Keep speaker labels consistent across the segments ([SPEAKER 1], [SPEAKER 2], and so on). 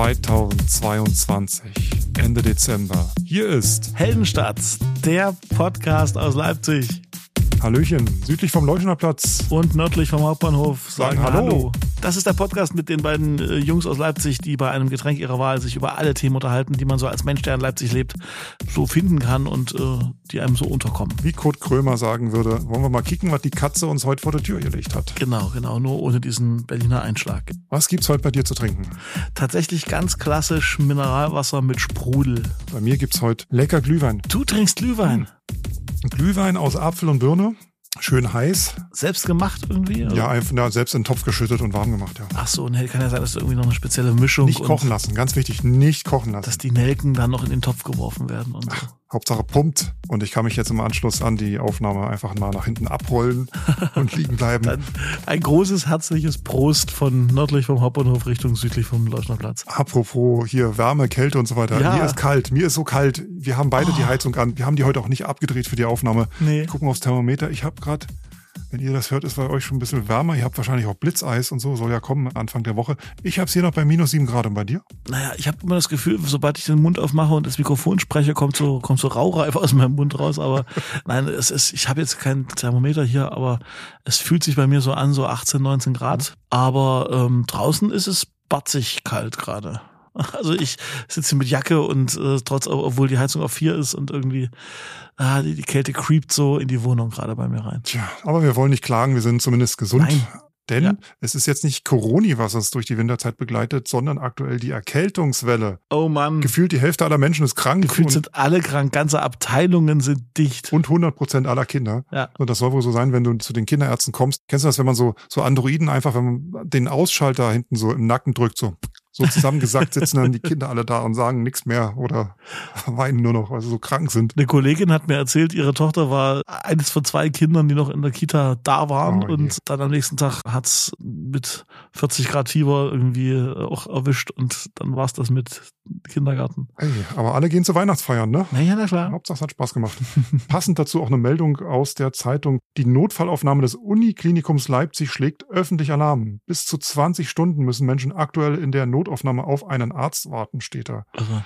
[SPEAKER 1] 2022, Ende Dezember. Hier ist
[SPEAKER 2] Heldenstadt, der Podcast aus Leipzig.
[SPEAKER 1] Hallöchen, südlich vom Leuschner Platz.
[SPEAKER 2] Und nördlich vom Hauptbahnhof
[SPEAKER 1] sagen, sagen Hallo. Hallo.
[SPEAKER 2] Das ist der Podcast mit den beiden äh, Jungs aus Leipzig, die bei einem Getränk ihrer Wahl sich über alle Themen unterhalten, die man so als Mensch, der in Leipzig lebt, so finden kann und äh, die einem so unterkommen.
[SPEAKER 1] Wie Kurt Krömer sagen würde, wollen wir mal kicken, was die Katze uns heute vor der Tür gelegt hat.
[SPEAKER 2] Genau, genau, nur ohne diesen Berliner Einschlag.
[SPEAKER 1] Was gibt's heute bei dir zu trinken?
[SPEAKER 2] Tatsächlich ganz klassisch Mineralwasser mit Sprudel.
[SPEAKER 1] Bei mir gibt's heute lecker Glühwein.
[SPEAKER 2] Du trinkst Glühwein?
[SPEAKER 1] Hm. Glühwein aus Apfel und Birne. Schön heiß.
[SPEAKER 2] Selbst gemacht irgendwie?
[SPEAKER 1] Oder? Ja, einfach ja, selbst in den Topf geschüttet und warm gemacht, ja.
[SPEAKER 2] Ach so, und kann ja sein, dass du irgendwie noch eine spezielle Mischung.
[SPEAKER 1] Nicht kochen lassen, ganz wichtig, nicht kochen lassen.
[SPEAKER 2] Dass die Nelken dann noch in den Topf geworfen werden und
[SPEAKER 1] so. Hauptsache pumpt. Und ich kann mich jetzt im Anschluss an die Aufnahme einfach mal nach hinten abrollen und liegen bleiben. Dann
[SPEAKER 2] ein großes herzliches Prost von nördlich vom Hauptbahnhof Richtung südlich vom Leuschner Platz.
[SPEAKER 1] Apropos hier Wärme, Kälte und so weiter. Ja. Mir ist kalt, mir ist so kalt. Wir haben beide oh. die Heizung an. Wir haben die heute auch nicht abgedreht für die Aufnahme. Nee. Gucken aufs Thermometer. Ich habe gerade wenn ihr das hört, ist bei euch schon ein bisschen wärmer. Ihr habt wahrscheinlich auch Blitzeis und so, soll ja kommen Anfang der Woche. Ich habe es hier noch bei minus sieben Grad und bei dir?
[SPEAKER 2] Naja, ich habe immer das Gefühl, sobald ich den Mund aufmache und das Mikrofon spreche, kommt so, kommt so Raureif aus meinem Mund raus. Aber nein, es ist, ich habe jetzt kein Thermometer hier, aber es fühlt sich bei mir so an, so 18, 19 Grad. Aber ähm, draußen ist es batzig kalt gerade. Also ich sitze mit Jacke und äh, trotz, obwohl die Heizung auf vier ist und irgendwie ah, die, die Kälte creept so in die Wohnung gerade bei mir rein.
[SPEAKER 1] Tja, aber wir wollen nicht klagen, wir sind zumindest gesund. Nein. Denn ja. es ist jetzt nicht Corona, was uns durch die Winterzeit begleitet, sondern aktuell die Erkältungswelle.
[SPEAKER 2] Oh Mann.
[SPEAKER 1] Gefühlt die Hälfte aller Menschen ist krank.
[SPEAKER 2] Gefühlt sind alle krank, ganze Abteilungen sind dicht.
[SPEAKER 1] Und 100 Prozent aller Kinder. Ja. Und das soll wohl so sein, wenn du zu den Kinderärzten kommst. Kennst du das, wenn man so, so Androiden einfach, wenn man den Ausschalter hinten so im Nacken drückt, so so zusammengesackt sitzen dann die Kinder alle da und sagen nichts mehr oder weinen nur noch, weil sie so krank sind.
[SPEAKER 2] Eine Kollegin hat mir erzählt, ihre Tochter war eines von zwei Kindern, die noch in der Kita da waren oh, und dann am nächsten Tag hat's mit 40 Grad Fieber irgendwie auch erwischt und dann war's das mit Kindergarten.
[SPEAKER 1] Ey, aber alle gehen zu Weihnachtsfeiern, ne?
[SPEAKER 2] Naja, na klar.
[SPEAKER 1] Hauptsache es hat Spaß gemacht. Passend dazu auch eine Meldung aus der Zeitung. Die Notfallaufnahme des Uniklinikums Leipzig schlägt öffentlich Alarm. Bis zu 20 Stunden müssen Menschen aktuell in der Notaufnahme auf einen Arzt warten, steht da. Also.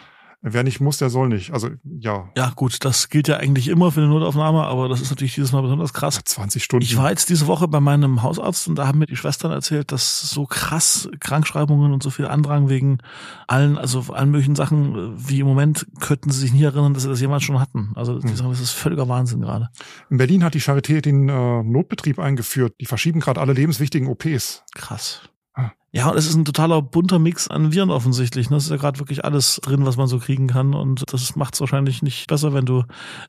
[SPEAKER 1] Wer nicht muss, der soll nicht. Also ja.
[SPEAKER 2] Ja gut, das gilt ja eigentlich immer für eine Notaufnahme, aber das ist natürlich dieses Mal besonders krass.
[SPEAKER 1] 20 Stunden.
[SPEAKER 2] Ich war jetzt diese Woche bei meinem Hausarzt und da haben mir die Schwestern erzählt, dass so krass Krankschreibungen und so viel Andrang wegen allen, also allen möglichen Sachen, wie im Moment könnten sie sich nie erinnern, dass sie das jemals schon hatten. Also die hm. sagen, das ist völliger Wahnsinn gerade.
[SPEAKER 1] In Berlin hat die Charité den äh, Notbetrieb eingeführt. Die verschieben gerade alle lebenswichtigen OPs.
[SPEAKER 2] Krass. Ja, und es ist ein totaler bunter Mix an Viren offensichtlich. Ne? Es ist ja gerade wirklich alles drin, was man so kriegen kann. Und das macht es wahrscheinlich nicht besser, wenn du,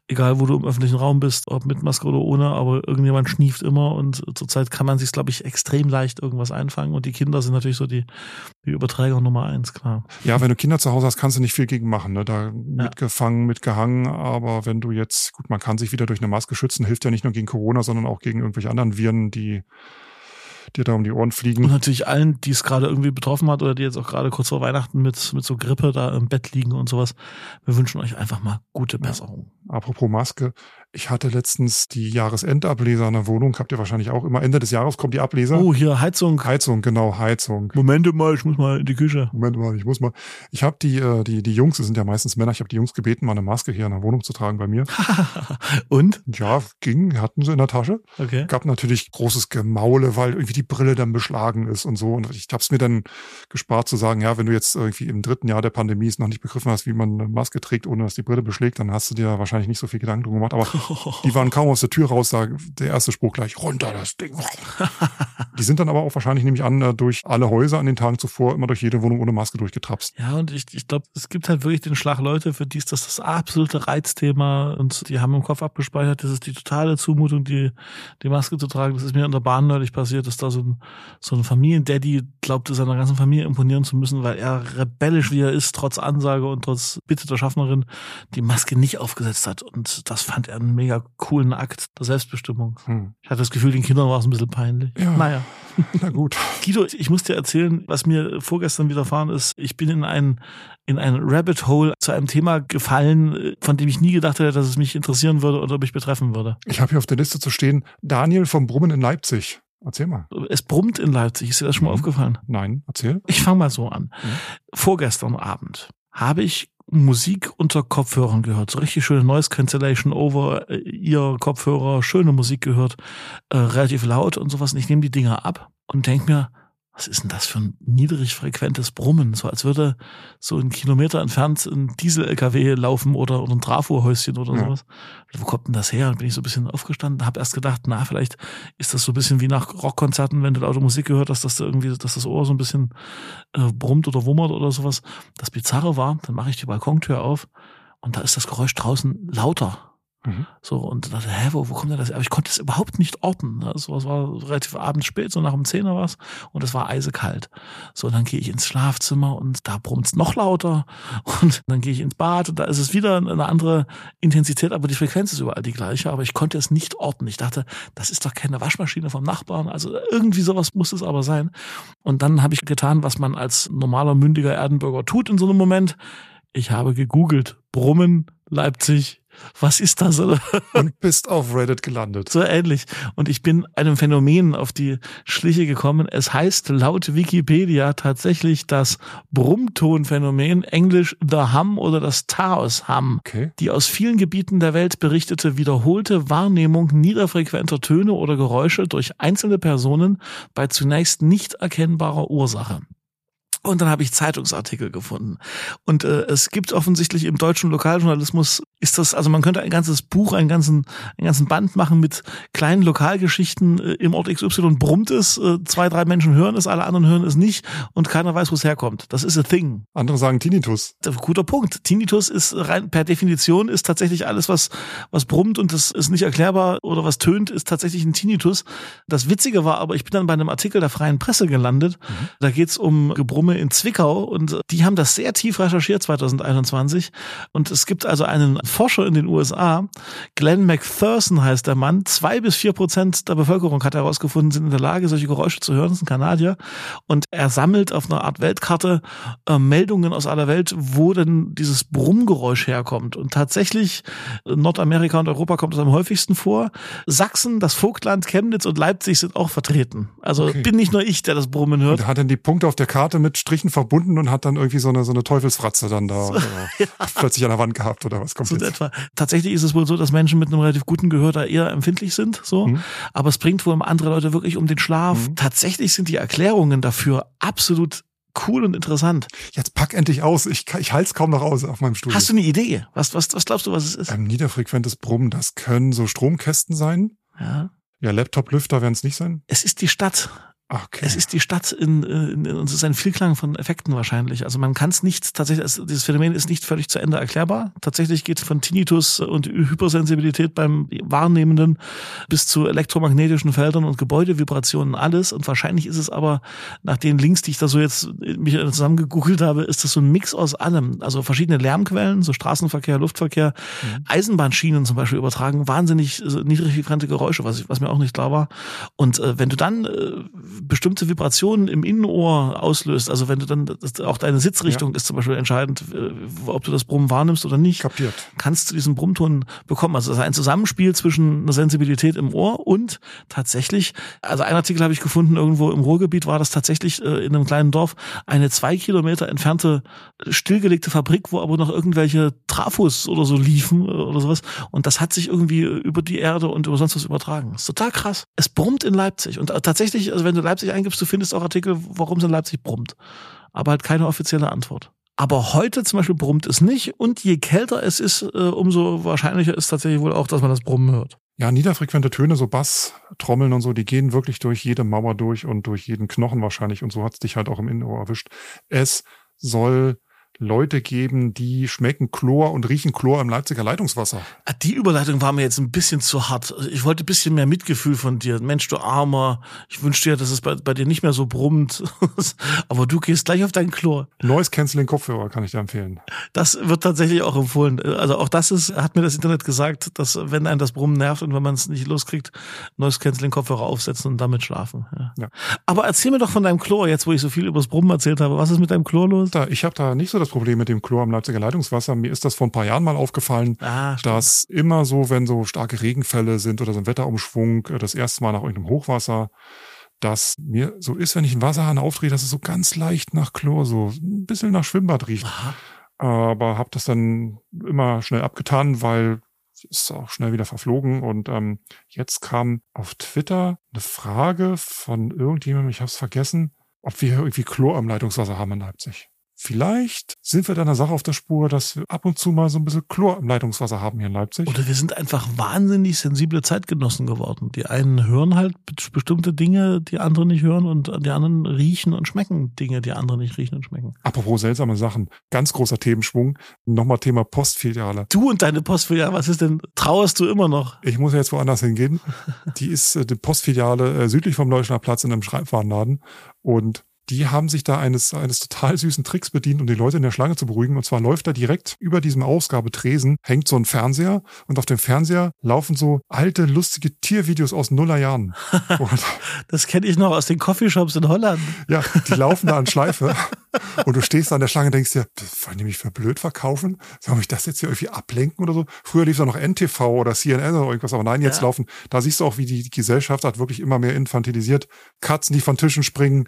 [SPEAKER 2] egal wo du im öffentlichen Raum bist, ob mit Maske oder ohne, aber irgendjemand schnieft immer. Und zurzeit kann man sich, glaube ich, extrem leicht irgendwas einfangen. Und die Kinder sind natürlich so die, die Überträger Nummer eins, klar.
[SPEAKER 1] Ja, wenn du Kinder zu Hause hast, kannst du nicht viel gegen machen. Ne? Da ja. mitgefangen, mitgehangen. Aber wenn du jetzt, gut, man kann sich wieder durch eine Maske schützen, hilft ja nicht nur gegen Corona, sondern auch gegen irgendwelche anderen Viren, die dir da um die Ohren fliegen.
[SPEAKER 2] Und natürlich allen, die es gerade irgendwie betroffen hat oder die jetzt auch gerade kurz vor Weihnachten mit, mit so Grippe da im Bett liegen und sowas. Wir wünschen euch einfach mal gute Besserung.
[SPEAKER 1] Apropos Maske, ich hatte letztens die Jahresendableser in der Wohnung, habt ihr wahrscheinlich auch immer. Ende des Jahres kommt die Ableser.
[SPEAKER 2] Oh, hier Heizung.
[SPEAKER 1] Heizung, genau, Heizung.
[SPEAKER 2] Momente mal, ich muss mal in die Küche.
[SPEAKER 1] Momente mal, ich muss mal. Ich habe die, äh, die, die Jungs, das sind ja meistens Männer, ich habe die Jungs gebeten, mal eine Maske hier in der Wohnung zu tragen bei mir.
[SPEAKER 2] Und?
[SPEAKER 1] Ja, ging, hatten sie in der Tasche. Okay. Gab natürlich großes Gemaule, weil irgendwie die Brille dann beschlagen ist und so. Und ich habe es mir dann gespart zu sagen, ja, wenn du jetzt irgendwie im dritten Jahr der Pandemie es noch nicht begriffen hast, wie man eine Maske trägt, ohne dass die Brille beschlägt, dann hast du dir wahrscheinlich nicht so viel Gedanken drum gemacht. Aber die waren kaum kaum aus der Tür raus, da der erste Spruch gleich, runter das Ding. die sind dann aber auch wahrscheinlich nämlich an, äh, durch alle Häuser an den Tagen zuvor immer durch jede Wohnung ohne Maske durchgetrapst.
[SPEAKER 2] Ja, und ich, ich glaube, es gibt halt wirklich den Schlag Leute, für die ist das das absolute Reizthema und die haben im Kopf abgespeichert, das ist die totale Zumutung, die, die Maske zu tragen. Das ist mir in der Bahn neulich passiert, dass da so ein, so ein Familiendaddy glaubte, seiner ganzen Familie imponieren zu müssen, weil er rebellisch wie er ist, trotz Ansage und trotz Bitte der Schaffnerin, die Maske nicht aufgesetzt hat. Und das fand er einen mega coolen Akt der Selbstbestimmung. Hm. Ich hatte das Gefühl, den Kindern war es ein bisschen peinlich.
[SPEAKER 1] Ja. Naja. Na gut.
[SPEAKER 2] Guido, ich muss dir erzählen, was mir vorgestern widerfahren ist. Ich bin in ein, in ein Rabbit Hole zu einem Thema gefallen, von dem ich nie gedacht hätte, dass es mich interessieren würde oder mich betreffen würde.
[SPEAKER 1] Ich habe hier auf der Liste zu stehen, Daniel vom Brummen in Leipzig. Erzähl mal.
[SPEAKER 2] Es brummt in Leipzig. Ist dir das schon mal mhm. aufgefallen?
[SPEAKER 1] Nein, erzähl.
[SPEAKER 2] Ich fange mal so an. Mhm. Vorgestern Abend habe ich Musik unter Kopfhörern gehört. So richtig schöne Noise Cancellation over äh, ihr Kopfhörer, schöne Musik gehört, äh, relativ laut und sowas. Und ich nehme die Dinger ab und denke mir, was ist denn das für ein niedrigfrequentes Brummen? So als würde so ein Kilometer entfernt ein Diesel-LKW laufen oder, oder ein Trafo-Häuschen oder ja. sowas. Wo kommt denn das her? Und bin ich so ein bisschen aufgestanden, habe erst gedacht, na, vielleicht ist das so ein bisschen wie nach Rockkonzerten, wenn du laute Musik gehört hast, dass du irgendwie, dass das Ohr so ein bisschen äh, brummt oder wummert oder sowas. Das Bizarre war, dann mache ich die Balkontür auf und da ist das Geräusch draußen lauter. Mhm. So, und dachte, hä, wo, wo kommt denn das? Aber ich konnte es überhaupt nicht orten. Also, es war relativ abends spät, so nach dem Zehner was, und es war eisekalt. So, dann gehe ich ins Schlafzimmer und da brummt es noch lauter. Und dann gehe ich ins Bad und da ist es wieder eine andere Intensität, aber die Frequenz ist überall die gleiche. Aber ich konnte es nicht orten. Ich dachte, das ist doch keine Waschmaschine vom Nachbarn. Also irgendwie sowas muss es aber sein. Und dann habe ich getan, was man als normaler mündiger Erdenbürger tut in so einem Moment. Ich habe gegoogelt. Brummen, Leipzig, was ist das?
[SPEAKER 1] Und bist auf Reddit gelandet.
[SPEAKER 2] So ähnlich. Und ich bin einem Phänomen auf die Schliche gekommen. Es heißt laut Wikipedia tatsächlich das Brummtonphänomen, englisch The Hum oder das Taos Hum. Okay. Die aus vielen Gebieten der Welt berichtete wiederholte Wahrnehmung niederfrequenter Töne oder Geräusche durch einzelne Personen bei zunächst nicht erkennbarer Ursache. Und dann habe ich Zeitungsartikel gefunden. Und äh, es gibt offensichtlich im deutschen Lokaljournalismus ist das, also man könnte ein ganzes Buch, einen ganzen, einen ganzen Band machen mit kleinen Lokalgeschichten. Äh, Im Ort XY brummt es, äh, zwei, drei Menschen hören es, alle anderen hören es nicht und keiner weiß, wo es herkommt. Das ist a thing.
[SPEAKER 1] Andere sagen Tinnitus.
[SPEAKER 2] Guter Punkt. Tinnitus ist rein per Definition ist tatsächlich alles, was, was brummt und das ist nicht erklärbar oder was tönt, ist tatsächlich ein Tinnitus. Das Witzige war aber, ich bin dann bei einem Artikel der Freien Presse gelandet. Mhm. Da geht's um Gebrumme in Zwickau und die haben das sehr tief recherchiert 2021 und es gibt also einen Forscher in den USA, Glenn McPherson heißt der Mann, zwei bis vier Prozent der Bevölkerung hat herausgefunden, sind in der Lage, solche Geräusche zu hören. Das ist ein Kanadier. Und er sammelt auf einer Art Weltkarte äh, Meldungen aus aller Welt, wo denn dieses Brummgeräusch herkommt. Und tatsächlich, äh, Nordamerika und Europa kommt es am häufigsten vor. Sachsen, das Vogtland, Chemnitz und Leipzig sind auch vertreten. Also okay. bin nicht nur ich, der das Brummen hört.
[SPEAKER 1] Und hat dann die Punkte auf der Karte mit Strichen verbunden und hat dann irgendwie so eine, so eine Teufelsfratze dann da so, ja. plötzlich an der Wand gehabt oder was kommt so
[SPEAKER 2] etwa. Tatsächlich ist es wohl so, dass Menschen mit einem relativ guten Gehör da eher empfindlich sind, so. Mhm. Aber es bringt wohl andere Leute wirklich um den Schlaf. Mhm. Tatsächlich sind die Erklärungen dafür absolut cool und interessant.
[SPEAKER 1] Jetzt pack endlich aus. Ich, ich halte es kaum noch aus auf meinem Stuhl.
[SPEAKER 2] Hast du eine Idee? Was, was, was glaubst du, was es ist?
[SPEAKER 1] Ein niederfrequentes Brummen, das können so Stromkästen sein. Ja. Ja, Laptop-Lüfter werden es nicht sein.
[SPEAKER 2] Es ist die Stadt. Okay. Es ist die Stadt in, in, in und es ist ein Vielklang von Effekten wahrscheinlich. Also man kann es nicht tatsächlich, also dieses Phänomen ist nicht völlig zu Ende erklärbar. Tatsächlich geht es von Tinnitus und Hypersensibilität beim Wahrnehmenden bis zu elektromagnetischen Feldern und Gebäudevibrationen alles. Und wahrscheinlich ist es aber nach den Links, die ich da so jetzt mich zusammengegoogelt habe, ist das so ein Mix aus allem. Also verschiedene Lärmquellen, so Straßenverkehr, Luftverkehr, mhm. Eisenbahnschienen zum Beispiel übertragen wahnsinnig äh, niedrig frequente Geräusche, was, ich, was mir auch nicht klar war. Und äh, wenn du dann äh, bestimmte Vibrationen im Innenohr auslöst. Also wenn du dann, auch deine Sitzrichtung ja. ist zum Beispiel entscheidend, äh, ob du das Brummen wahrnimmst oder nicht.
[SPEAKER 1] Kapiert.
[SPEAKER 2] Kannst du diesen Brummton bekommen. Also das ist ein Zusammenspiel zwischen einer Sensibilität im Ohr und tatsächlich, also ein Artikel habe ich gefunden, irgendwo im Ruhrgebiet war das tatsächlich äh, in einem kleinen Dorf eine zwei Kilometer entfernte stillgelegte Fabrik, wo aber noch irgendwelche Trafos oder so liefen äh, oder sowas. Und das hat sich irgendwie über die Erde und über sonst was übertragen. Das ist total krass. Es brummt in Leipzig. Und tatsächlich, also wenn du Leipzig eingibst, du findest auch Artikel, warum es in Leipzig brummt. Aber halt keine offizielle Antwort. Aber heute zum Beispiel brummt es nicht und je kälter es ist, äh, umso wahrscheinlicher ist tatsächlich wohl auch, dass man das Brummen hört.
[SPEAKER 1] Ja, niederfrequente Töne, so Bass, Trommeln und so, die gehen wirklich durch jede Mauer durch und durch jeden Knochen wahrscheinlich und so hat es dich halt auch im Innenohr erwischt. Es soll Leute geben, die schmecken Chlor und riechen Chlor im Leipziger Leitungswasser.
[SPEAKER 2] Ah, die Überleitung war mir jetzt ein bisschen zu hart. Ich wollte ein bisschen mehr Mitgefühl von dir. Mensch, du Armer. Ich wünschte dir, dass es bei, bei dir nicht mehr so brummt. Aber du gehst gleich auf deinen Chlor.
[SPEAKER 1] Noise Canceling Kopfhörer kann ich dir empfehlen.
[SPEAKER 2] Das wird tatsächlich auch empfohlen. Also auch das ist, hat mir das Internet gesagt, dass wenn einen das Brummen nervt und wenn man es nicht loskriegt, Noise Canceling Kopfhörer aufsetzen und damit schlafen. Ja. ja. Aber erzähl mir doch von deinem Chlor, jetzt wo ich so viel über das Brummen erzählt habe. Was ist mit deinem Chlor los?
[SPEAKER 1] Da, ich habe da nicht so das Problem mit dem Chlor im Leipziger Leitungswasser. Mir ist das vor ein paar Jahren mal aufgefallen, ah, dass immer so, wenn so starke Regenfälle sind oder so ein Wetterumschwung, äh, das erste Mal nach irgendeinem Hochwasser, dass mir so ist, wenn ich einen Wasserhahn aufdrehe, dass es so ganz leicht nach Chlor, so ein bisschen nach Schwimmbad riecht. Aha. Aber habe das dann immer schnell abgetan, weil ist auch schnell wieder verflogen. Und ähm, jetzt kam auf Twitter eine Frage von irgendjemandem, ich habe es vergessen, ob wir irgendwie Chlor am Leitungswasser haben in Leipzig. Vielleicht sind wir da einer Sache auf der Spur, dass wir ab und zu mal so ein bisschen Chlor im Leitungswasser haben hier in Leipzig.
[SPEAKER 2] Oder wir sind einfach wahnsinnig sensible Zeitgenossen geworden. Die einen hören halt bestimmte Dinge, die andere nicht hören und die anderen riechen und schmecken Dinge, die andere nicht riechen und schmecken.
[SPEAKER 1] Apropos seltsame Sachen, ganz großer Themenschwung. Nochmal Thema Postfiliale.
[SPEAKER 2] Du und deine Postfiliale, was ist denn, trauerst du immer noch?
[SPEAKER 1] Ich muss ja jetzt woanders hingehen. Die ist äh, die Postfiliale äh, südlich vom Leuschner Platz in einem Schreibwarenladen und die haben sich da eines, eines total süßen Tricks bedient, um die Leute in der Schlange zu beruhigen. Und zwar läuft da direkt über diesem Ausgabetresen, hängt so ein Fernseher und auf dem Fernseher laufen so alte, lustige Tiervideos aus Nullerjahren.
[SPEAKER 2] das kenne ich noch aus den Coffeeshops in Holland.
[SPEAKER 1] Ja, die laufen da an Schleife. Und du stehst da an der Schlange und denkst dir, das wollen die mich für blöd verkaufen? Soll ich das jetzt hier irgendwie ablenken oder so? Früher lief da noch NTV oder CNN oder irgendwas, aber nein, jetzt ja. laufen, da siehst du auch, wie die Gesellschaft hat wirklich immer mehr infantilisiert. Katzen, die von Tischen springen,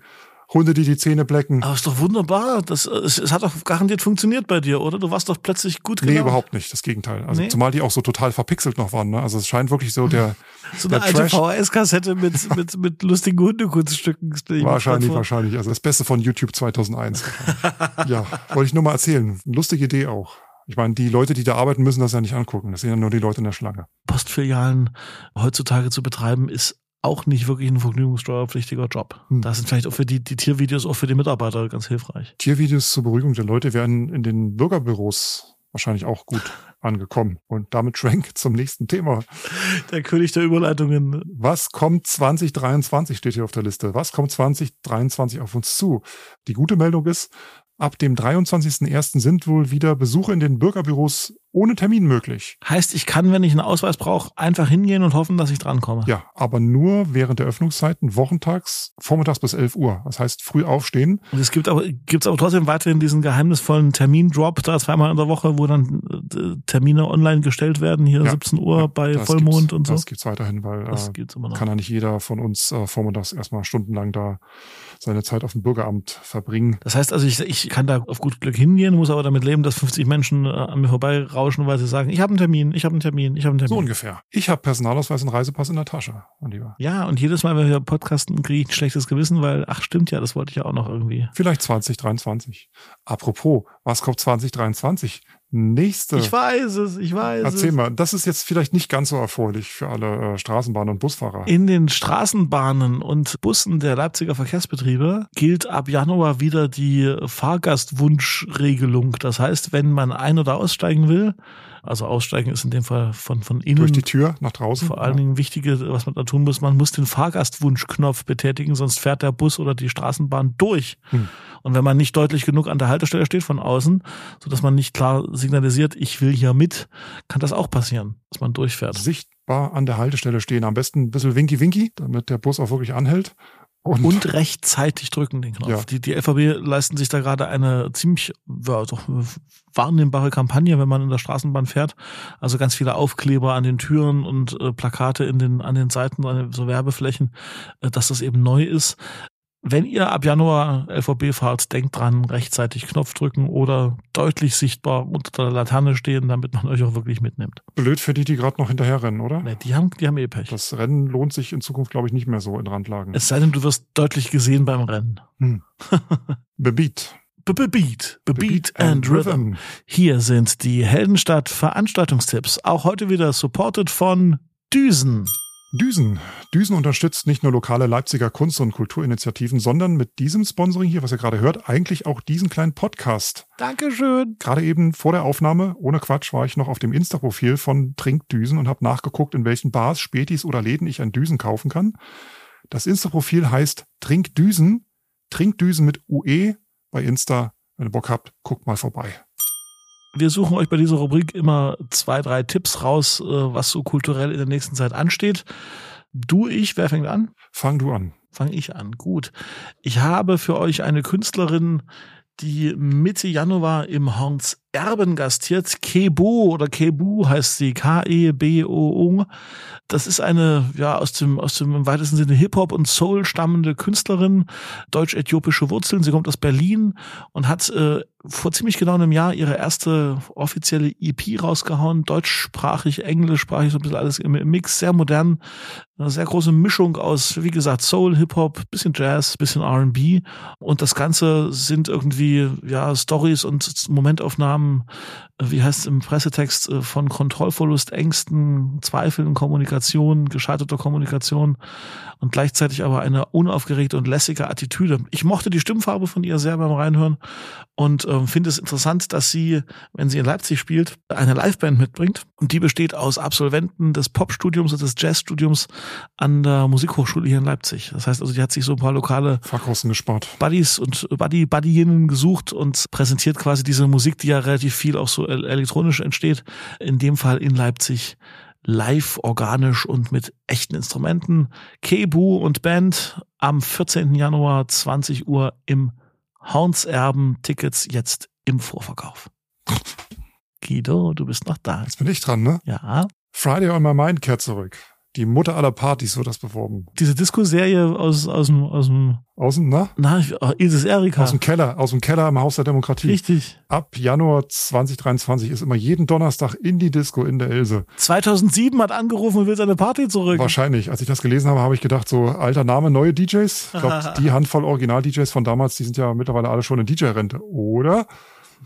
[SPEAKER 1] Hunde, die die Zähne blecken.
[SPEAKER 2] Aber ist doch wunderbar. Das, es, es hat doch garantiert funktioniert bei dir, oder? Du warst doch plötzlich gut
[SPEAKER 1] genau. Nee, überhaupt nicht. Das Gegenteil. Also nee. zumal die auch so total verpixelt noch waren. Ne? Also es scheint wirklich so der
[SPEAKER 2] So eine alte VHS-Kassette mit, mit, mit lustigen Hundekunststücken.
[SPEAKER 1] Wahrscheinlich, wahrscheinlich. Also das Beste von YouTube 2001. ja, wollte ich nur mal erzählen. Lustige Idee auch. Ich meine, die Leute, die da arbeiten, müssen das ja nicht angucken. Das sind ja nur die Leute in der Schlange.
[SPEAKER 2] Postfilialen heutzutage zu betreiben, ist auch nicht wirklich ein vergnügungssteuerpflichtiger Job. Hm. Da sind vielleicht auch für die, die Tiervideos auch für die Mitarbeiter ganz hilfreich.
[SPEAKER 1] Tiervideos zur Beruhigung der Leute werden in den Bürgerbüros wahrscheinlich auch gut angekommen. Und damit Schwenk zum nächsten Thema.
[SPEAKER 2] Der König der Überleitungen.
[SPEAKER 1] Was kommt 2023 steht hier auf der Liste. Was kommt 2023 auf uns zu? Die gute Meldung ist, ab dem 23.01. sind wohl wieder Besuche in den Bürgerbüros ohne Termin möglich.
[SPEAKER 2] Heißt, ich kann, wenn ich einen Ausweis brauche, einfach hingehen und hoffen, dass ich drankomme.
[SPEAKER 1] Ja, aber nur während der Öffnungszeiten, wochentags, vormittags bis 11 Uhr. Das heißt, früh aufstehen.
[SPEAKER 2] Und es gibt aber, gibt's aber trotzdem weiterhin diesen geheimnisvollen Termindrop da zweimal in der Woche, wo dann äh, Termine online gestellt werden, hier ja, 17 Uhr ja, bei Vollmond und so.
[SPEAKER 1] Das gibt's weiterhin, weil das äh, immer noch. kann ja nicht jeder von uns äh, vormittags erstmal stundenlang da seine Zeit auf dem Bürgeramt verbringen.
[SPEAKER 2] Das heißt also, ich, ich kann da auf gut Glück hingehen, muss aber damit leben, dass 50 Menschen äh, an mir vorbei rauschen, weil sie sagen, ich habe einen Termin, ich habe einen Termin, ich habe einen Termin.
[SPEAKER 1] So ungefähr. Ich habe Personalausweis und Reisepass in der Tasche, mein Lieber.
[SPEAKER 2] Ja, und jedes Mal, wenn wir podcasten, kriege ich ein schlechtes Gewissen, weil, ach stimmt ja, das wollte ich ja auch noch irgendwie.
[SPEAKER 1] Vielleicht 2023. Apropos, was kommt 2023? Nächste.
[SPEAKER 2] Ich weiß es, ich weiß
[SPEAKER 1] Erzähl es. Erzähl mal, das ist jetzt vielleicht nicht ganz so erfreulich für alle äh, Straßenbahn- und Busfahrer.
[SPEAKER 2] In den Straßenbahnen und Bussen der Leipziger Verkehrsbetriebe gilt ab Januar wieder die Fahrgastwunschregelung. Das heißt, wenn man ein- oder aussteigen will, also aussteigen ist in dem Fall von, von innen.
[SPEAKER 1] Durch die Tür nach draußen.
[SPEAKER 2] Vor allen ja. Dingen wichtige, was man da tun muss, man muss den Fahrgastwunschknopf betätigen, sonst fährt der Bus oder die Straßenbahn durch. Hm. Und wenn man nicht deutlich genug an der Haltestelle steht von außen, so dass man nicht klar signalisiert, ich will hier mit, kann das auch passieren, dass man durchfährt.
[SPEAKER 1] Sichtbar an der Haltestelle stehen. Am besten ein bisschen winky-winky, damit der Bus auch wirklich anhält.
[SPEAKER 2] Und, und, rechtzeitig drücken den Knopf. Ja. Die, die LVB leisten sich da gerade eine ziemlich ja, doch wahrnehmbare Kampagne, wenn man in der Straßenbahn fährt. Also ganz viele Aufkleber an den Türen und äh, Plakate in den, an den Seiten, so Werbeflächen, äh, dass das eben neu ist. Wenn ihr ab Januar LVB fahrt, denkt dran, rechtzeitig Knopf drücken oder deutlich sichtbar unter der Laterne stehen, damit man euch auch wirklich mitnimmt.
[SPEAKER 1] Blöd für die, die gerade noch hinterher rennen, oder?
[SPEAKER 2] Nee, die haben, die haben eh Pech.
[SPEAKER 1] Das Rennen lohnt sich in Zukunft, glaube ich, nicht mehr so in Randlagen.
[SPEAKER 2] Es sei denn, du wirst deutlich gesehen beim Rennen. Hm.
[SPEAKER 1] Bebeat.
[SPEAKER 2] Beat, Beat and Rhythm. Hier sind die Heldenstadt Veranstaltungstipps. Auch heute wieder supported von Düsen.
[SPEAKER 1] Düsen. Düsen unterstützt nicht nur lokale Leipziger Kunst- und Kulturinitiativen, sondern mit diesem Sponsoring hier, was ihr gerade hört, eigentlich auch diesen kleinen Podcast.
[SPEAKER 2] Dankeschön.
[SPEAKER 1] Gerade eben vor der Aufnahme, ohne Quatsch, war ich noch auf dem Insta-Profil von Trinkdüsen und habe nachgeguckt, in welchen Bars, Spätis oder Läden ich ein Düsen kaufen kann. Das Insta-Profil heißt Trinkdüsen. Trinkdüsen mit UE bei Insta. Wenn ihr Bock habt, guckt mal vorbei.
[SPEAKER 2] Wir suchen euch bei dieser Rubrik immer zwei, drei Tipps raus, äh, was so kulturell in der nächsten Zeit ansteht. Du, ich, wer fängt an?
[SPEAKER 1] Fang du an.
[SPEAKER 2] Fang ich an. Gut. Ich habe für euch eine Künstlerin, die Mitte Januar im Horns Erben gastiert. Kebo oder Kebu heißt sie, K-E-B-O-U. Das ist eine, ja, aus dem, aus dem im weitesten Sinne Hip-Hop und Soul stammende Künstlerin, deutsch-äthiopische Wurzeln. Sie kommt aus Berlin und hat äh, vor ziemlich genau einem Jahr ihre erste offizielle EP rausgehauen, deutschsprachig, englischsprachig, so ein bisschen alles im Mix, sehr modern, eine sehr große Mischung aus, wie gesagt, Soul, Hip-Hop, bisschen Jazz, bisschen R&B und das Ganze sind irgendwie, ja, Stories und Momentaufnahmen wie heißt es im Pressetext, äh, von Kontrollverlust, Ängsten, Zweifeln, Kommunikation, gescheiterter Kommunikation und gleichzeitig aber eine unaufgeregte und lässige Attitüde. Ich mochte die Stimmfarbe von ihr sehr beim Reinhören und äh, finde es interessant, dass sie, wenn sie in Leipzig spielt, eine Liveband mitbringt und die besteht aus Absolventen des Popstudiums und des Jazzstudiums an der Musikhochschule hier in Leipzig. Das heißt also, die hat sich so ein paar lokale
[SPEAKER 1] Fachhosten gespart.
[SPEAKER 2] Buddies und Buddy Buddyinnen gesucht und präsentiert quasi diese Musik, die ja relativ viel auch so elektronisch entsteht. In dem Fall in Leipzig live, organisch und mit echten Instrumenten. Kebu und Band am 14. Januar 20 Uhr im Hornserben. Tickets jetzt im Vorverkauf. Guido, du bist noch da.
[SPEAKER 1] Jetzt bin ich dran, ne?
[SPEAKER 2] Ja.
[SPEAKER 1] Friday on my mind kehrt zurück. Die Mutter aller Partys wird das beworben.
[SPEAKER 2] Diese Disco-Serie aus, aus dem, aus dem,
[SPEAKER 1] aus dem, na?
[SPEAKER 2] Na, oh, Isis Erika.
[SPEAKER 1] Aus dem Keller, aus dem Keller im Haus der Demokratie.
[SPEAKER 2] Richtig.
[SPEAKER 1] Ab Januar 2023 ist immer jeden Donnerstag in die Disco in der Ilse.
[SPEAKER 2] 2007 hat angerufen und will seine Party zurück.
[SPEAKER 1] Wahrscheinlich. Als ich das gelesen habe, habe ich gedacht, so alter Name, neue DJs. Ich glaube, die Handvoll Original-DJs von damals, die sind ja mittlerweile alle schon in DJ-Rente. Oder?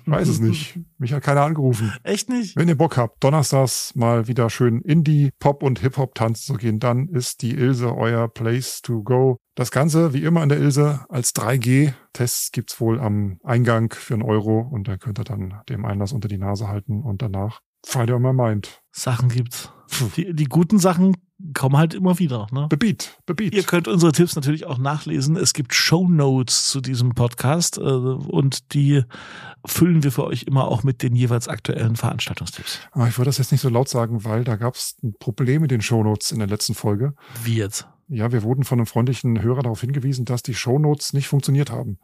[SPEAKER 1] Weiß es nicht. Mich hat keiner angerufen.
[SPEAKER 2] Echt nicht?
[SPEAKER 1] Wenn ihr Bock habt, donnerstags mal wieder schön Indie, Pop und Hip-Hop tanzen zu gehen, dann ist die Ilse euer Place to go. Das Ganze, wie immer in der Ilse, als 3G. Tests gibt's wohl am Eingang für einen Euro und da könnt ihr dann dem Einlass unter die Nase halten und danach Friday on my mind.
[SPEAKER 2] Sachen gibt's. Die, die guten Sachen kommen halt immer wieder. Ne?
[SPEAKER 1] Bebiet, bebiet.
[SPEAKER 2] Ihr könnt unsere Tipps natürlich auch nachlesen. Es gibt Show Notes zu diesem Podcast äh, und die füllen wir für euch immer auch mit den jeweils aktuellen Veranstaltungstipps.
[SPEAKER 1] Aber ich würde das jetzt nicht so laut sagen, weil da gab es ein Problem mit den Show Notes in der letzten Folge.
[SPEAKER 2] Wie jetzt?
[SPEAKER 1] Ja, wir wurden von einem freundlichen Hörer darauf hingewiesen, dass die Show Notes nicht funktioniert haben.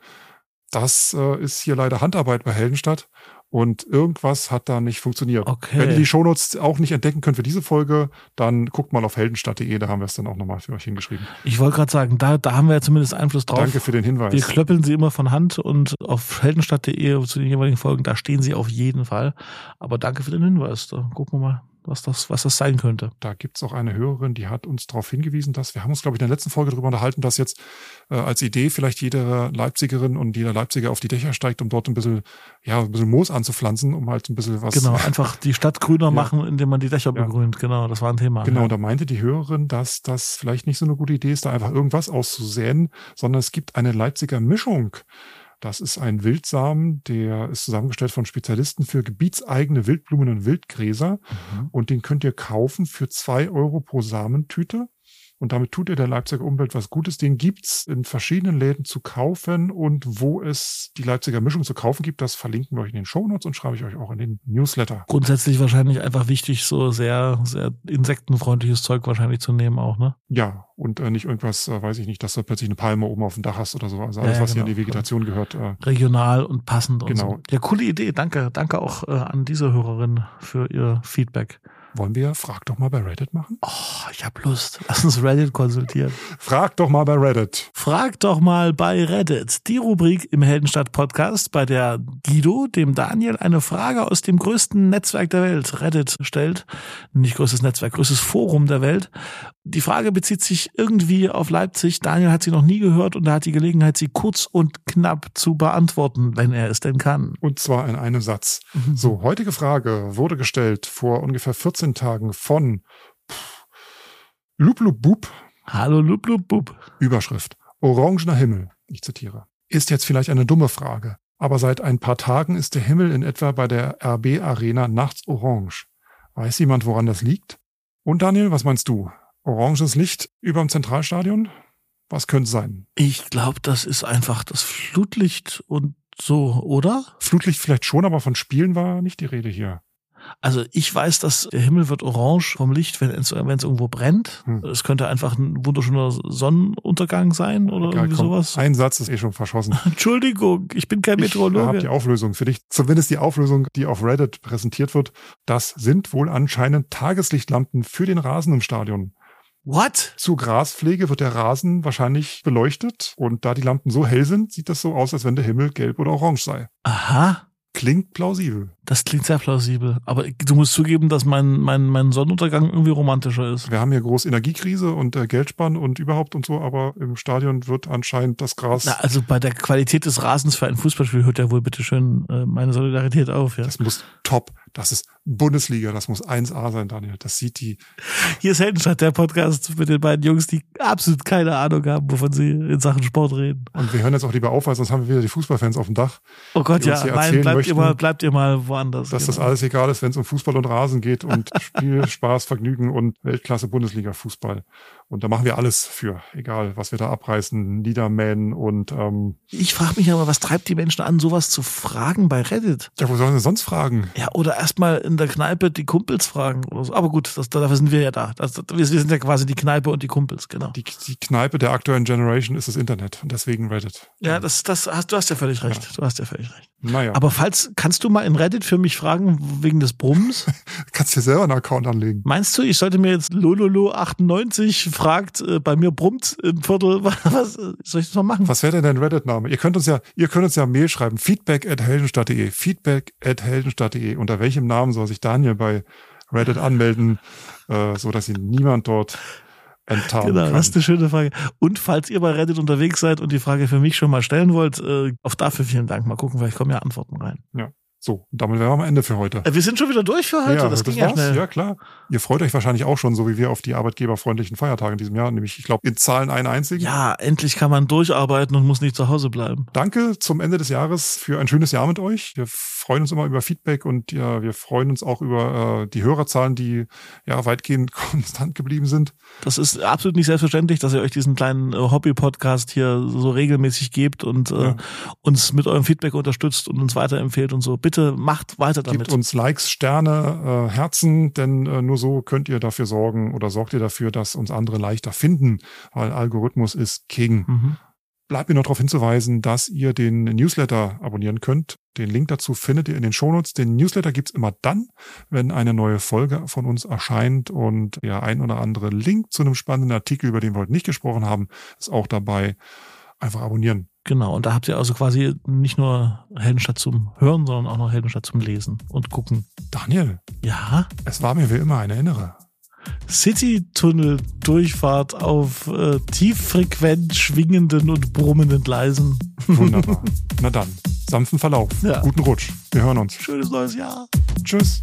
[SPEAKER 1] Das äh, ist hier leider Handarbeit bei Heldenstadt und irgendwas hat da nicht funktioniert.
[SPEAKER 2] Okay.
[SPEAKER 1] Wenn ihr die Shownotes auch nicht entdecken könnt für diese Folge, dann guckt mal auf heldenstadt.de, da haben wir es dann auch nochmal für euch hingeschrieben.
[SPEAKER 2] Ich wollte gerade sagen, da, da haben wir ja zumindest Einfluss drauf.
[SPEAKER 1] Danke für den Hinweis.
[SPEAKER 2] Wir klöppeln sie immer von Hand und auf heldenstadt.de zu den jeweiligen Folgen, da stehen sie auf jeden Fall. Aber danke für den Hinweis. Da gucken wir mal was das, was das sein könnte.
[SPEAKER 1] Da gibt's auch eine Hörerin, die hat uns darauf hingewiesen, dass wir haben uns, glaube ich, in der letzten Folge darüber unterhalten, dass jetzt äh, als Idee vielleicht jede Leipzigerin und jeder Leipziger auf die Dächer steigt, um dort ein bisschen, ja, ein bisschen Moos anzupflanzen, um halt ein bisschen was.
[SPEAKER 2] Genau, einfach die Stadt grüner ja. machen, indem man die Dächer ja. begrünt. Genau, das war ein Thema.
[SPEAKER 1] Genau, ja. da meinte die Hörerin, dass das vielleicht nicht so eine gute Idee ist, da einfach irgendwas auszusäen, sondern es gibt eine Leipziger Mischung. Das ist ein Wildsamen, der ist zusammengestellt von Spezialisten für gebietseigene Wildblumen und Wildgräser. Mhm. Und den könnt ihr kaufen für zwei Euro pro Samentüte. Und damit tut ihr der Leipziger Umwelt was Gutes. Den gibt's in verschiedenen Läden zu kaufen und wo es die Leipziger Mischung zu kaufen gibt, das verlinken wir euch in den Shownotes und schreibe ich euch auch in den Newsletter.
[SPEAKER 2] Grundsätzlich wahrscheinlich einfach wichtig, so sehr, sehr insektenfreundliches Zeug wahrscheinlich zu nehmen auch, ne?
[SPEAKER 1] Ja, und äh, nicht irgendwas, äh, weiß ich nicht, dass du plötzlich eine Palme oben auf dem Dach hast oder so. Also alles, ja, ja, was genau. hier in die genau. Vegetation gehört. Äh,
[SPEAKER 2] Regional und passend
[SPEAKER 1] genau.
[SPEAKER 2] und so. Ja, coole Idee. Danke. Danke auch äh, an diese Hörerin für ihr Feedback.
[SPEAKER 1] Wollen wir Frag doch mal bei Reddit machen?
[SPEAKER 2] Oh, ich hab Lust. Lass uns Reddit konsultieren.
[SPEAKER 1] Frag doch mal bei Reddit.
[SPEAKER 2] Frag doch mal bei Reddit. Die Rubrik im Heldenstadt Podcast, bei der Guido dem Daniel eine Frage aus dem größten Netzwerk der Welt, Reddit, stellt. Nicht größtes Netzwerk, größtes Forum der Welt. Die Frage bezieht sich irgendwie auf Leipzig. Daniel hat sie noch nie gehört und er hat die Gelegenheit, sie kurz und knapp zu beantworten, wenn er es denn kann.
[SPEAKER 1] Und zwar in einem Satz. Mhm. So, heutige Frage wurde gestellt vor ungefähr 14 Tagen von Lublubub.
[SPEAKER 2] Hallo Lublubub.
[SPEAKER 1] Überschrift. Orangener Himmel. Ich zitiere. Ist jetzt vielleicht eine dumme Frage, aber seit ein paar Tagen ist der Himmel in etwa bei der RB Arena nachts orange. Weiß jemand, woran das liegt? Und Daniel, was meinst du? Oranges Licht über dem Zentralstadion? Was könnte sein?
[SPEAKER 2] Ich glaube, das ist einfach das Flutlicht und so, oder?
[SPEAKER 1] Flutlicht vielleicht schon, aber von Spielen war nicht die Rede hier.
[SPEAKER 2] Also ich weiß, dass der Himmel wird orange vom Licht, wenn es, wenn es irgendwo brennt. Hm. Es könnte einfach ein wunderschöner Sonnenuntergang sein oder Egal, irgendwie komm, sowas.
[SPEAKER 1] Ein Satz ist eh schon verschossen.
[SPEAKER 2] Entschuldigung, ich bin kein Meteorologe. Ich habe
[SPEAKER 1] die Auflösung für dich. Zumindest die Auflösung, die auf Reddit präsentiert wird. Das sind wohl anscheinend Tageslichtlampen für den Rasen im Stadion.
[SPEAKER 2] What?
[SPEAKER 1] Zu Graspflege wird der Rasen wahrscheinlich beleuchtet und da die Lampen so hell sind, sieht das so aus, als wenn der Himmel gelb oder orange sei.
[SPEAKER 2] Aha.
[SPEAKER 1] Klingt plausibel.
[SPEAKER 2] Das klingt sehr plausibel. Aber du musst zugeben, dass mein, mein, mein Sonnenuntergang irgendwie romantischer ist.
[SPEAKER 1] Wir haben hier groß Energiekrise und äh, Geldspann und überhaupt und so, aber im Stadion wird anscheinend das Gras.
[SPEAKER 2] Na, also bei der Qualität des Rasens für ein Fußballspiel hört ja wohl bitteschön äh, meine Solidarität auf. Ja.
[SPEAKER 1] Das muss top das ist Bundesliga, das muss 1A sein, Daniel. Das sieht die.
[SPEAKER 2] Hier ist Heldenstadt, der Podcast mit den beiden Jungs, die absolut keine Ahnung haben, wovon sie in Sachen Sport reden.
[SPEAKER 1] Und wir hören jetzt auch lieber auf, weil sonst haben wir wieder die Fußballfans auf dem Dach.
[SPEAKER 2] Oh Gott, ja, nein, bleibt möchten, ihr, mal, bleibt ihr mal woanders.
[SPEAKER 1] Dass genau. das alles egal ist, wenn es um Fußball und Rasen geht und Spiel, Spaß, Vergnügen und Weltklasse Bundesliga Fußball. Und da machen wir alles für, egal was wir da abreißen, niedermähen und ähm,
[SPEAKER 2] Ich frage mich aber, was treibt die Menschen an, sowas zu fragen bei Reddit?
[SPEAKER 1] Ja, wo sollen sie sonst fragen?
[SPEAKER 2] Ja, oder erstmal in der Kneipe die Kumpels fragen oder so. Aber gut, das, dafür sind wir ja da. Das, wir sind ja quasi die Kneipe und die Kumpels, genau.
[SPEAKER 1] Die, die Kneipe der aktuellen Generation ist das Internet und deswegen Reddit.
[SPEAKER 2] Ja, das, das hast, du hast ja völlig recht. Ja. Du hast ja völlig recht.
[SPEAKER 1] Naja.
[SPEAKER 2] Aber falls, kannst du mal in Reddit für mich fragen, wegen des Brummens?
[SPEAKER 1] kannst dir selber einen Account anlegen.
[SPEAKER 2] Meinst du, ich sollte mir jetzt Lololo98 fragt, äh, bei mir brummt im Viertel, was soll ich das mal machen?
[SPEAKER 1] Was wäre denn dein Reddit-Name? Ihr könnt uns ja, ihr könnt uns ja Mail schreiben, feedback at heldenstadt.de, feedback at heldenstadt.de. Unter welchem Namen soll sich Daniel bei Reddit anmelden, äh, so dass ihn niemand dort enttarnen genau, kann.
[SPEAKER 2] das ist eine schöne Frage. Und falls ihr bei Reddit unterwegs seid und die Frage für mich schon mal stellen wollt, äh, auch dafür vielen Dank. Mal gucken, vielleicht kommen ja Antworten rein.
[SPEAKER 1] Ja. So, damit wären wir am Ende für heute.
[SPEAKER 2] Äh, wir sind schon wieder durch für heute. Ja, das, das ging war's. ja schnell.
[SPEAKER 1] Ja, klar. Ihr freut euch wahrscheinlich auch schon, so wie wir, auf die arbeitgeberfreundlichen Feiertage in diesem Jahr. Nämlich, ich glaube, in Zahlen einen einzigen.
[SPEAKER 2] Ja, endlich kann man durcharbeiten und muss nicht zu Hause bleiben.
[SPEAKER 1] Danke zum Ende des Jahres für ein schönes Jahr mit euch. Wir freuen uns immer über Feedback und ja, wir freuen uns auch über äh, die Hörerzahlen, die ja weitgehend konstant geblieben sind.
[SPEAKER 2] Das ist absolut nicht selbstverständlich, dass ihr euch diesen kleinen äh, Hobby-Podcast hier so regelmäßig gebt und äh, ja. uns mit eurem Feedback unterstützt und uns weiterempfehlt und so. Bitte macht weiter damit.
[SPEAKER 1] Gebt uns Likes, Sterne, äh, Herzen, denn äh, nur so könnt ihr dafür sorgen oder sorgt ihr dafür, dass uns andere leichter finden, weil Algorithmus ist King. Mhm. Bleibt mir noch darauf hinzuweisen, dass ihr den Newsletter abonnieren könnt. Den Link dazu findet ihr in den Shownotes. Den Newsletter gibt's immer dann, wenn eine neue Folge von uns erscheint und ja ein oder andere Link zu einem spannenden Artikel, über den wir heute nicht gesprochen haben, ist auch dabei. Einfach abonnieren.
[SPEAKER 2] Genau, und da habt ihr also quasi nicht nur Heldenstadt zum Hören, sondern auch noch Heldenstadt zum Lesen und Gucken.
[SPEAKER 1] Daniel.
[SPEAKER 2] Ja?
[SPEAKER 1] Es war mir wie immer eine Innere.
[SPEAKER 2] City-Tunnel-Durchfahrt auf äh, tieffrequent schwingenden und brummenden Gleisen.
[SPEAKER 1] Wunderbar. Na dann, sanften Verlauf. Ja. Guten Rutsch. Wir hören uns.
[SPEAKER 2] Schönes neues Jahr.
[SPEAKER 1] Tschüss.